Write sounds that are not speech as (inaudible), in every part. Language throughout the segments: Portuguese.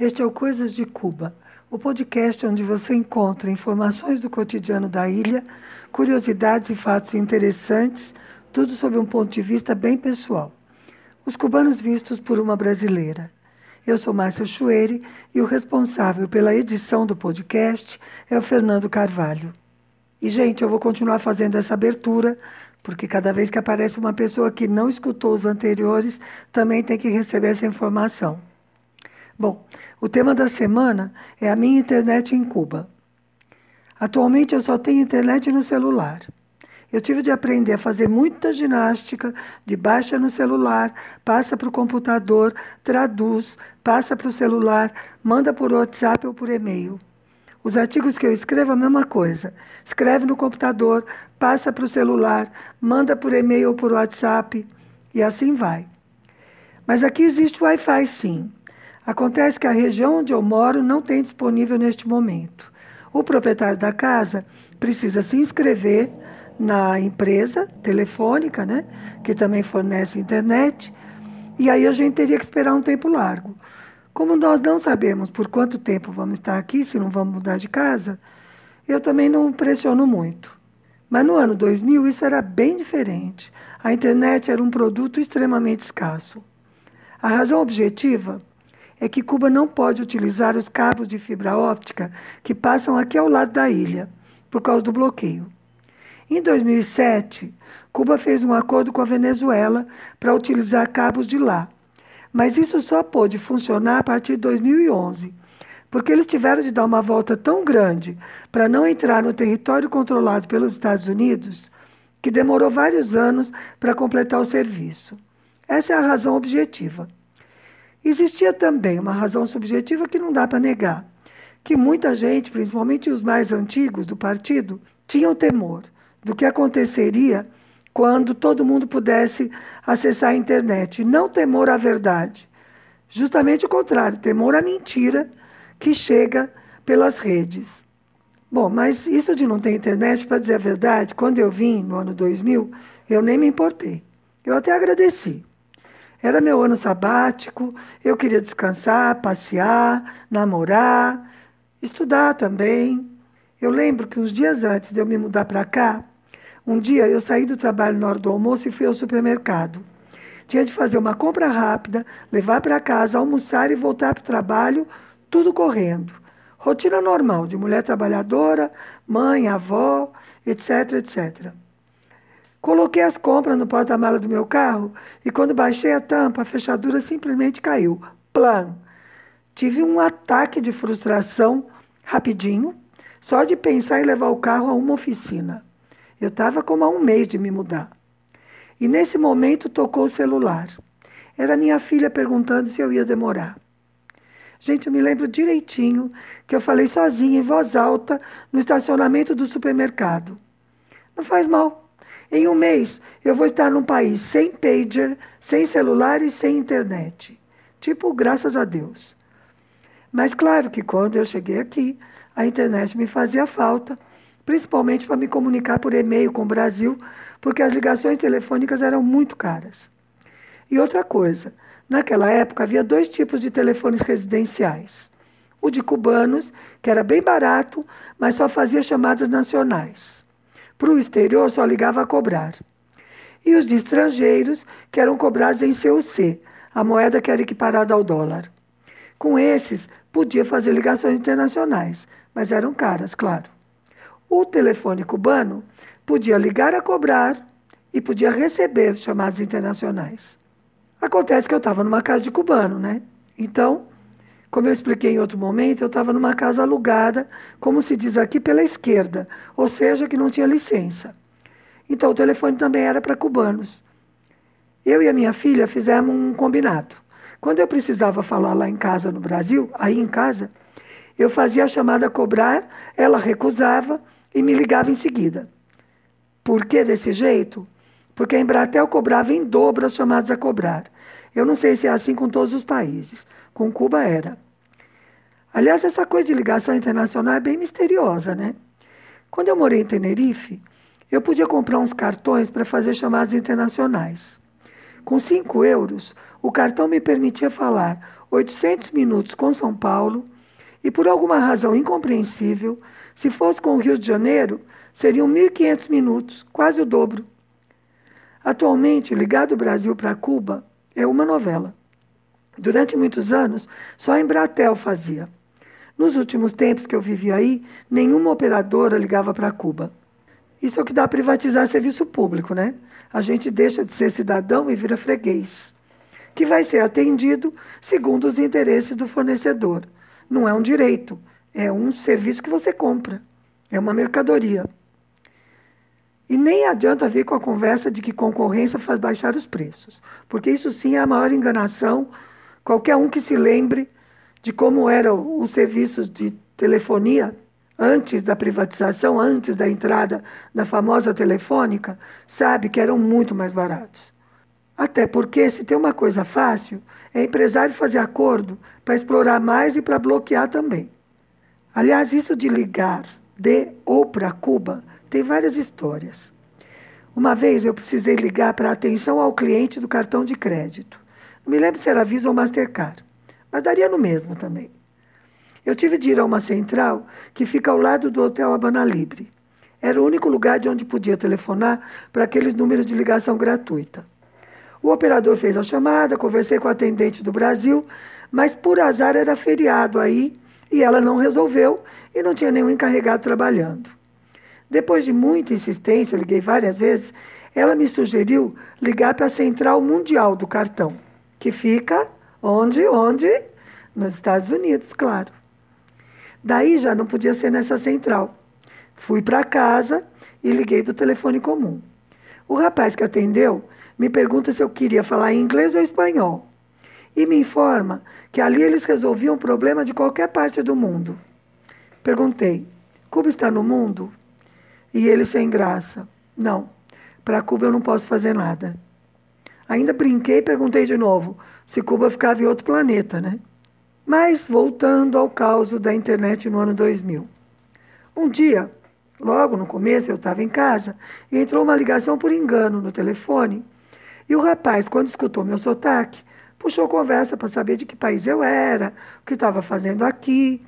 Este é o Coisas de Cuba, o podcast onde você encontra informações do cotidiano da ilha, curiosidades e fatos interessantes, tudo sob um ponto de vista bem pessoal. Os cubanos vistos por uma brasileira. Eu sou Márcia Chueire e o responsável pela edição do podcast é o Fernando Carvalho. E, gente, eu vou continuar fazendo essa abertura, porque cada vez que aparece uma pessoa que não escutou os anteriores, também tem que receber essa informação. Bom, o tema da semana é a minha internet em Cuba. Atualmente eu só tenho internet no celular. Eu tive de aprender a fazer muita ginástica, de baixa no celular, passa para o computador, traduz, passa para o celular, manda por WhatsApp ou por e-mail. Os artigos que eu escrevo, a mesma coisa. Escreve no computador, passa para o celular, manda por e-mail ou por WhatsApp e assim vai. Mas aqui existe Wi-Fi sim. Acontece que a região onde eu moro não tem disponível neste momento. O proprietário da casa precisa se inscrever na empresa telefônica, né, que também fornece internet, e aí a gente teria que esperar um tempo largo. Como nós não sabemos por quanto tempo vamos estar aqui, se não vamos mudar de casa, eu também não pressiono muito. Mas no ano 2000 isso era bem diferente. A internet era um produto extremamente escasso. A razão objetiva é que Cuba não pode utilizar os cabos de fibra óptica que passam aqui ao lado da ilha, por causa do bloqueio. Em 2007, Cuba fez um acordo com a Venezuela para utilizar cabos de lá, mas isso só pôde funcionar a partir de 2011, porque eles tiveram de dar uma volta tão grande para não entrar no território controlado pelos Estados Unidos que demorou vários anos para completar o serviço. Essa é a razão objetiva. Existia também uma razão subjetiva que não dá para negar, que muita gente, principalmente os mais antigos do partido, tinham temor do que aconteceria quando todo mundo pudesse acessar a internet. Não temor à verdade, justamente o contrário, temor à mentira que chega pelas redes. Bom, mas isso de não ter internet, para dizer a verdade, quando eu vim no ano 2000, eu nem me importei. Eu até agradeci. Era meu ano sabático, eu queria descansar, passear, namorar, estudar também. Eu lembro que uns dias antes de eu me mudar para cá, um dia eu saí do trabalho na hora do almoço e fui ao supermercado. Tinha de fazer uma compra rápida, levar para casa, almoçar e voltar para o trabalho, tudo correndo. Rotina normal de mulher trabalhadora, mãe, avó, etc, etc. Coloquei as compras no porta-mala do meu carro e quando baixei a tampa, a fechadura simplesmente caiu. Plan. Tive um ataque de frustração rapidinho, só de pensar em levar o carro a uma oficina. Eu estava como há um mês de me mudar. E nesse momento tocou o celular. Era minha filha perguntando se eu ia demorar. Gente, eu me lembro direitinho que eu falei sozinha, em voz alta, no estacionamento do supermercado. Não faz mal. Em um mês, eu vou estar num país sem pager, sem celular e sem internet. Tipo, graças a Deus. Mas claro que quando eu cheguei aqui, a internet me fazia falta, principalmente para me comunicar por e-mail com o Brasil, porque as ligações telefônicas eram muito caras. E outra coisa, naquela época havia dois tipos de telefones residenciais. O de cubanos, que era bem barato, mas só fazia chamadas nacionais. Para o exterior só ligava a cobrar. E os de estrangeiros, que eram cobrados em CUC, a moeda que era equiparada ao dólar. Com esses, podia fazer ligações internacionais, mas eram caras, claro. O telefone cubano podia ligar a cobrar e podia receber chamadas internacionais. Acontece que eu estava numa casa de cubano, né? Então, como eu expliquei em outro momento, eu estava numa casa alugada, como se diz aqui, pela esquerda, ou seja, que não tinha licença. Então o telefone também era para cubanos. Eu e a minha filha fizemos um combinado. Quando eu precisava falar lá em casa no Brasil, aí em casa, eu fazia a chamada a cobrar, ela recusava e me ligava em seguida. Por que desse jeito? Porque a Embratel cobrava em dobro as chamadas a cobrar. Eu não sei se é assim com todos os países. Com Cuba era. Aliás, essa coisa de ligação internacional é bem misteriosa, né? Quando eu morei em Tenerife, eu podia comprar uns cartões para fazer chamadas internacionais. Com 5 euros, o cartão me permitia falar 800 minutos com São Paulo e, por alguma razão incompreensível, se fosse com o Rio de Janeiro, seriam 1.500 minutos, quase o dobro. Atualmente, Ligado Brasil para Cuba é uma novela. Durante muitos anos, só a Embratel fazia. Nos últimos tempos que eu vivi aí, nenhuma operadora ligava para Cuba. Isso é o que dá a privatizar serviço público, né? A gente deixa de ser cidadão e vira freguês, que vai ser atendido segundo os interesses do fornecedor. Não é um direito, é um serviço que você compra, é uma mercadoria. E nem adianta vir com a conversa de que concorrência faz baixar os preços, porque isso sim é a maior enganação. Qualquer um que se lembre de como eram os serviços de telefonia antes da privatização, antes da entrada da famosa telefônica, sabe que eram muito mais baratos. Até porque, se tem uma coisa fácil, é empresário fazer acordo para explorar mais e para bloquear também. Aliás, isso de ligar de ou para Cuba tem várias histórias. Uma vez eu precisei ligar para atenção ao cliente do cartão de crédito. Me lembro se era Visa ou Mastercard, mas daria no mesmo também. Eu tive de ir a uma central que fica ao lado do Hotel Habana Libre. Era o único lugar de onde podia telefonar para aqueles números de ligação gratuita. O operador fez a chamada, conversei com a atendente do Brasil, mas por azar era feriado aí e ela não resolveu e não tinha nenhum encarregado trabalhando. Depois de muita insistência, liguei várias vezes, ela me sugeriu ligar para a Central Mundial do Cartão, que fica onde? Onde? Nos Estados Unidos, claro. Daí já não podia ser nessa central. Fui para casa e liguei do telefone comum. O rapaz que atendeu me pergunta se eu queria falar inglês ou espanhol. E me informa que ali eles resolviam o problema de qualquer parte do mundo. Perguntei: Cuba está no mundo? E ele sem graça: Não, para Cuba eu não posso fazer nada. Ainda brinquei e perguntei de novo se Cuba ficava em outro planeta, né? Mas voltando ao caos da internet no ano 2000. Um dia, logo no começo, eu estava em casa e entrou uma ligação por engano no telefone. E o rapaz, quando escutou meu sotaque, puxou conversa para saber de que país eu era, o que estava fazendo aqui.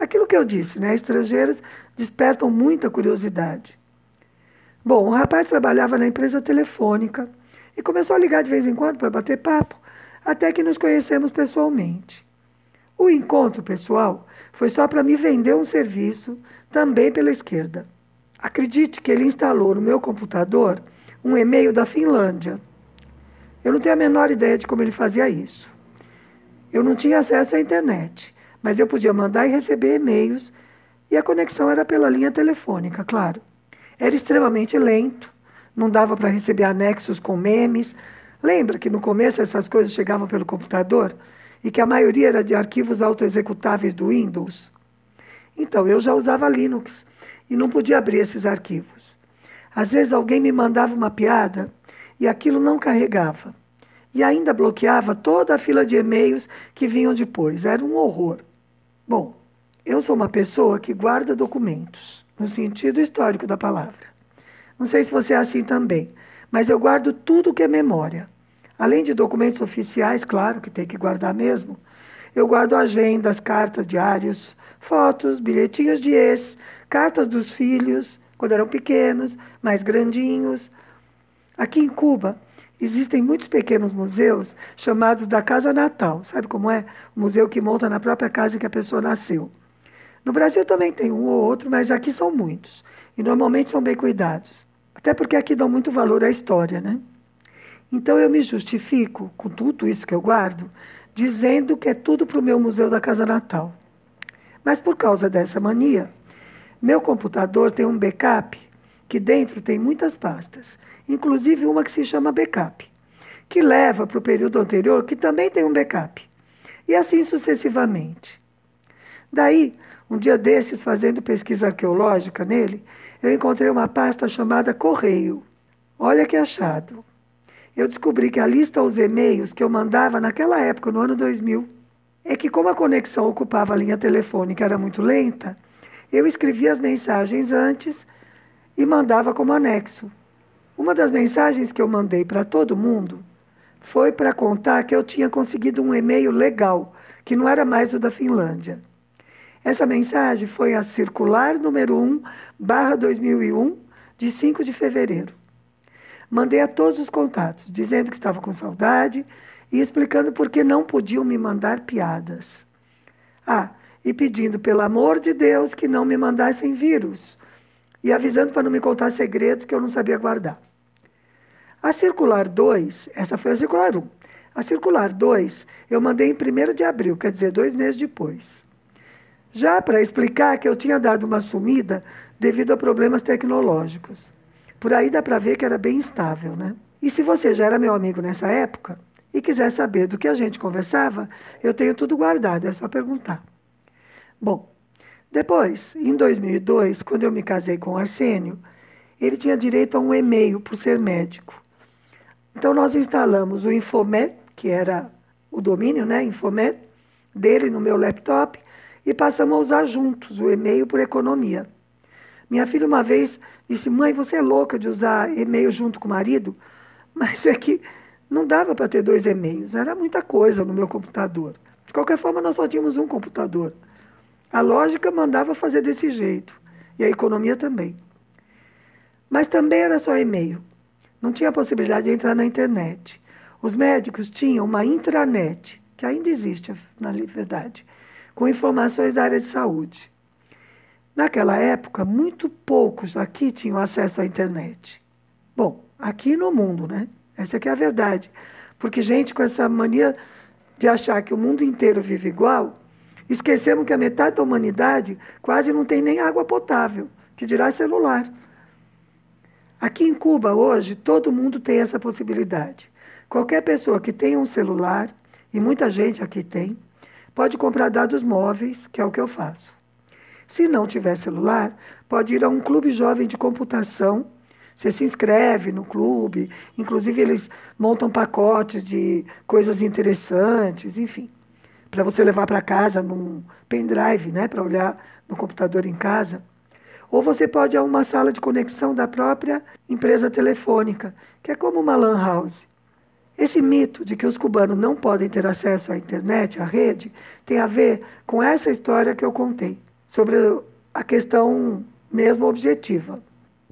Aquilo que eu disse, né? Estrangeiros despertam muita curiosidade. Bom, o rapaz trabalhava na empresa telefônica e começou a ligar de vez em quando para bater papo, até que nos conhecemos pessoalmente. O encontro pessoal foi só para me vender um serviço, também pela esquerda. Acredite que ele instalou no meu computador um e-mail da Finlândia. Eu não tenho a menor ideia de como ele fazia isso. Eu não tinha acesso à internet, mas eu podia mandar e receber e-mails e a conexão era pela linha telefônica, claro. Era extremamente lento, não dava para receber anexos com memes. Lembra que no começo essas coisas chegavam pelo computador? e que a maioria era de arquivos autoexecutáveis do Windows. Então, eu já usava Linux e não podia abrir esses arquivos. Às vezes alguém me mandava uma piada e aquilo não carregava. E ainda bloqueava toda a fila de e-mails que vinham depois. Era um horror. Bom, eu sou uma pessoa que guarda documentos, no sentido histórico da palavra. Não sei se você é assim também, mas eu guardo tudo que é memória. Além de documentos oficiais, claro, que tem que guardar mesmo, eu guardo agendas, cartas, diários, fotos, bilhetinhos de ex, cartas dos filhos, quando eram pequenos, mais grandinhos. Aqui em Cuba, existem muitos pequenos museus chamados da Casa Natal. Sabe como é? O museu que monta na própria casa que a pessoa nasceu. No Brasil também tem um ou outro, mas aqui são muitos. E normalmente são bem cuidados. Até porque aqui dão muito valor à história, né? Então eu me justifico com tudo isso que eu guardo, dizendo que é tudo para o meu museu da casa natal. Mas por causa dessa mania, meu computador tem um backup que dentro tem muitas pastas, inclusive uma que se chama backup, que leva para o período anterior, que também tem um backup. E assim sucessivamente. Daí, um dia desses, fazendo pesquisa arqueológica nele, eu encontrei uma pasta chamada Correio. Olha que achado eu descobri que a lista aos e-mails que eu mandava naquela época, no ano 2000, é que como a conexão ocupava a linha telefônica era muito lenta, eu escrevia as mensagens antes e mandava como anexo. Uma das mensagens que eu mandei para todo mundo foi para contar que eu tinha conseguido um e-mail legal, que não era mais o da Finlândia. Essa mensagem foi a circular número 1, barra 2001, de 5 de fevereiro. Mandei a todos os contatos, dizendo que estava com saudade e explicando por que não podiam me mandar piadas. Ah, e pedindo, pelo amor de Deus, que não me mandassem vírus. E avisando para não me contar segredos que eu não sabia guardar. A circular 2, essa foi a circular 1. A circular 2 eu mandei em 1 de abril, quer dizer, dois meses depois. Já para explicar que eu tinha dado uma sumida devido a problemas tecnológicos. Por aí dá para ver que era bem instável, né? E se você já era meu amigo nessa época e quiser saber do que a gente conversava, eu tenho tudo guardado, é só perguntar. Bom, depois, em 2002, quando eu me casei com Arsênio, ele tinha direito a um e-mail por ser médico. Então nós instalamos o Infomet, que era o domínio, né, Infomet, dele no meu laptop e passamos a usar juntos o e-mail por economia. Minha filha uma vez disse: "Mãe, você é louca de usar e-mail junto com o marido?" (laughs) Mas é que não dava para ter dois e-mails, era muita coisa no meu computador. De qualquer forma, nós só tínhamos um computador. A lógica mandava fazer desse jeito, e a economia também. Mas também era só e-mail. Não tinha possibilidade de entrar na internet. Os médicos tinham uma intranet, que ainda existe, na verdade, com informações da área de saúde. Naquela época, muito poucos aqui tinham acesso à internet. Bom, aqui no mundo, né? Essa aqui é a verdade. Porque gente com essa mania de achar que o mundo inteiro vive igual, Esquecemos que a metade da humanidade quase não tem nem água potável, que dirá celular. Aqui em Cuba, hoje, todo mundo tem essa possibilidade. Qualquer pessoa que tenha um celular, e muita gente aqui tem, pode comprar dados móveis, que é o que eu faço. Se não tiver celular, pode ir a um clube jovem de computação. Você se inscreve no clube, inclusive eles montam pacotes de coisas interessantes, enfim para você levar para casa num pendrive, né, para olhar no computador em casa. Ou você pode ir a uma sala de conexão da própria empresa telefônica, que é como uma LAN house. Esse mito de que os cubanos não podem ter acesso à internet, à rede, tem a ver com essa história que eu contei, sobre a questão mesmo objetiva.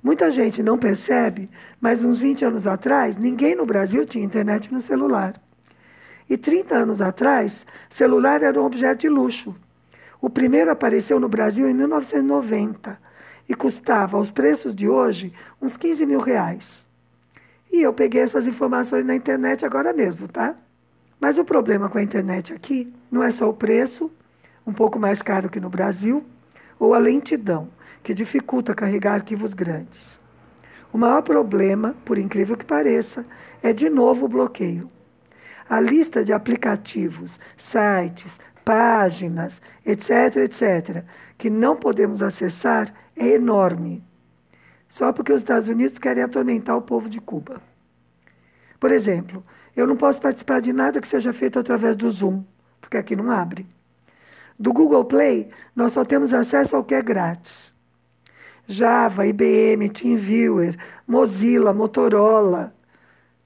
Muita gente não percebe, mas uns 20 anos atrás, ninguém no Brasil tinha internet no celular. E 30 anos atrás, celular era um objeto de luxo. O primeiro apareceu no Brasil em 1990 e custava, aos preços de hoje, uns 15 mil reais. E eu peguei essas informações na internet agora mesmo, tá? Mas o problema com a internet aqui não é só o preço, um pouco mais caro que no Brasil, ou a lentidão, que dificulta carregar arquivos grandes. O maior problema, por incrível que pareça, é de novo o bloqueio. A lista de aplicativos, sites, páginas, etc., etc., que não podemos acessar é enorme. Só porque os Estados Unidos querem atormentar o povo de Cuba. Por exemplo, eu não posso participar de nada que seja feito através do Zoom, porque aqui não abre. Do Google Play, nós só temos acesso ao que é grátis. Java, IBM, TeamViewer, Mozilla, Motorola,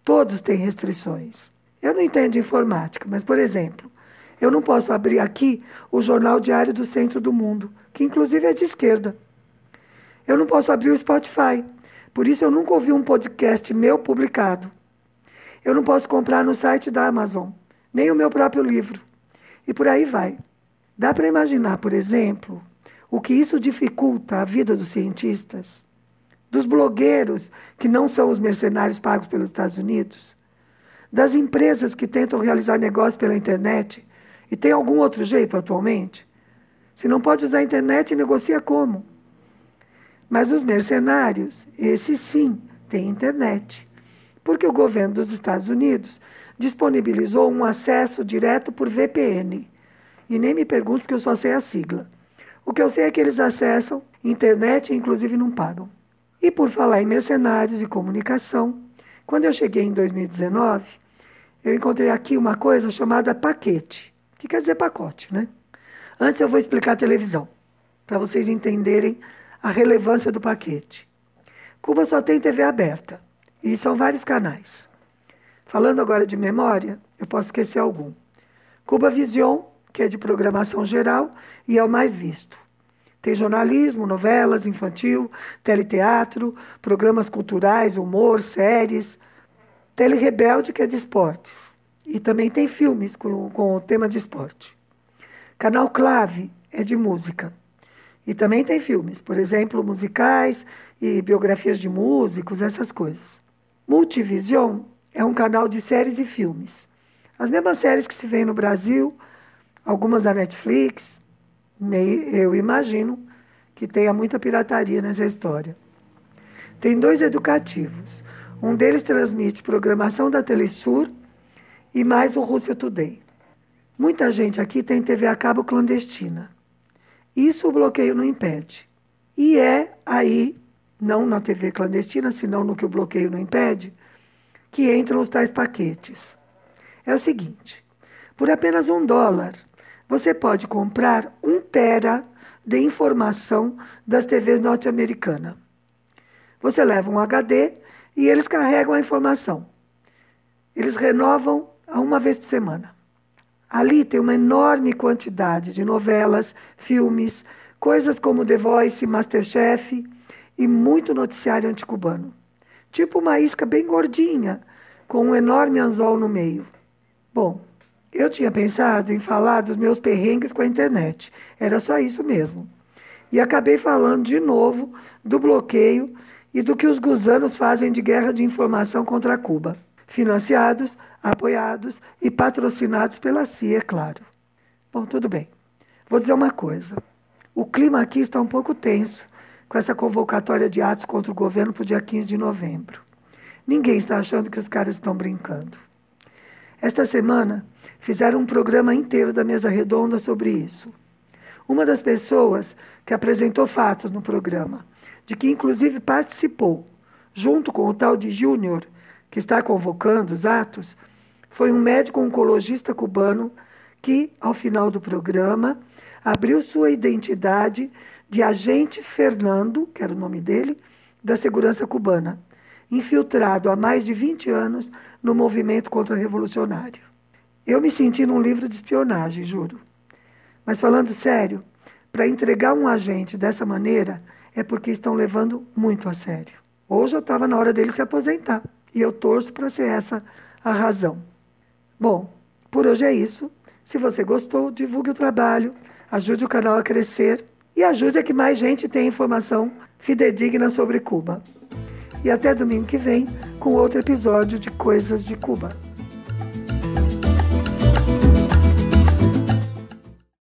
todos têm restrições. Eu não entendo informática, mas, por exemplo, eu não posso abrir aqui o Jornal Diário do Centro do Mundo, que inclusive é de esquerda. Eu não posso abrir o Spotify, por isso eu nunca ouvi um podcast meu publicado. Eu não posso comprar no site da Amazon, nem o meu próprio livro. E por aí vai. Dá para imaginar, por exemplo, o que isso dificulta a vida dos cientistas, dos blogueiros que não são os mercenários pagos pelos Estados Unidos, das empresas que tentam realizar negócios pela internet. E tem algum outro jeito atualmente? Se não pode usar a internet, negocia como? Mas os mercenários, esses sim, têm internet. Porque o governo dos Estados Unidos disponibilizou um acesso direto por VPN. E nem me pergunto, porque eu só sei a sigla. O que eu sei é que eles acessam internet e, inclusive, não pagam. E por falar em mercenários e comunicação, quando eu cheguei em 2019, eu encontrei aqui uma coisa chamada paquete, que quer dizer pacote, né? Antes eu vou explicar a televisão, para vocês entenderem a relevância do paquete. Cuba só tem TV aberta, e são vários canais. Falando agora de memória, eu posso esquecer algum. Cuba Vision, que é de programação geral e é o mais visto. Tem jornalismo, novelas, infantil, teleteatro, programas culturais, humor, séries. Tele Rebelde, que é de esportes. E também tem filmes com, com o tema de esporte. Canal Clave é de música. E também tem filmes, por exemplo, musicais e biografias de músicos, essas coisas. Multivision é um canal de séries e filmes. As mesmas séries que se vê no Brasil, algumas da Netflix, eu imagino que tenha muita pirataria nessa história. Tem dois educativos. Um deles transmite programação da Telesur e mais o Rússia Today. Muita gente aqui tem TV a cabo clandestina. Isso o bloqueio não impede. E é aí, não na TV clandestina, senão no que o bloqueio não impede, que entram os tais paquetes. É o seguinte: por apenas um dólar, você pode comprar um tera de informação das TVs norte-americanas. Você leva um HD e eles carregam a informação. Eles renovam a uma vez por semana. Ali tem uma enorme quantidade de novelas, filmes, coisas como The Voice, Masterchef e muito noticiário anticubano. Tipo uma isca bem gordinha, com um enorme anzol no meio. Bom, eu tinha pensado em falar dos meus perrengues com a internet. Era só isso mesmo. E acabei falando de novo do bloqueio e do que os gusanos fazem de guerra de informação contra Cuba financiados, apoiados e patrocinados pela CIA, é claro. Bom, tudo bem. Vou dizer uma coisa. O clima aqui está um pouco tenso com essa convocatória de atos contra o governo para o dia 15 de novembro. Ninguém está achando que os caras estão brincando. Esta semana fizeram um programa inteiro da mesa redonda sobre isso. Uma das pessoas que apresentou fatos no programa, de que inclusive participou, junto com o tal de Júnior, que está convocando os atos, foi um médico oncologista cubano que, ao final do programa, abriu sua identidade de agente Fernando, que era o nome dele, da segurança cubana, infiltrado há mais de 20 anos no movimento contra-revolucionário. Eu me senti num livro de espionagem, juro. Mas falando sério, para entregar um agente dessa maneira é porque estão levando muito a sério. Hoje já estava na hora dele se aposentar. E eu torço para ser essa a razão. Bom, por hoje é isso. Se você gostou, divulgue o trabalho, ajude o canal a crescer e ajude a que mais gente tenha informação fidedigna sobre Cuba. E até domingo que vem com outro episódio de Coisas de Cuba.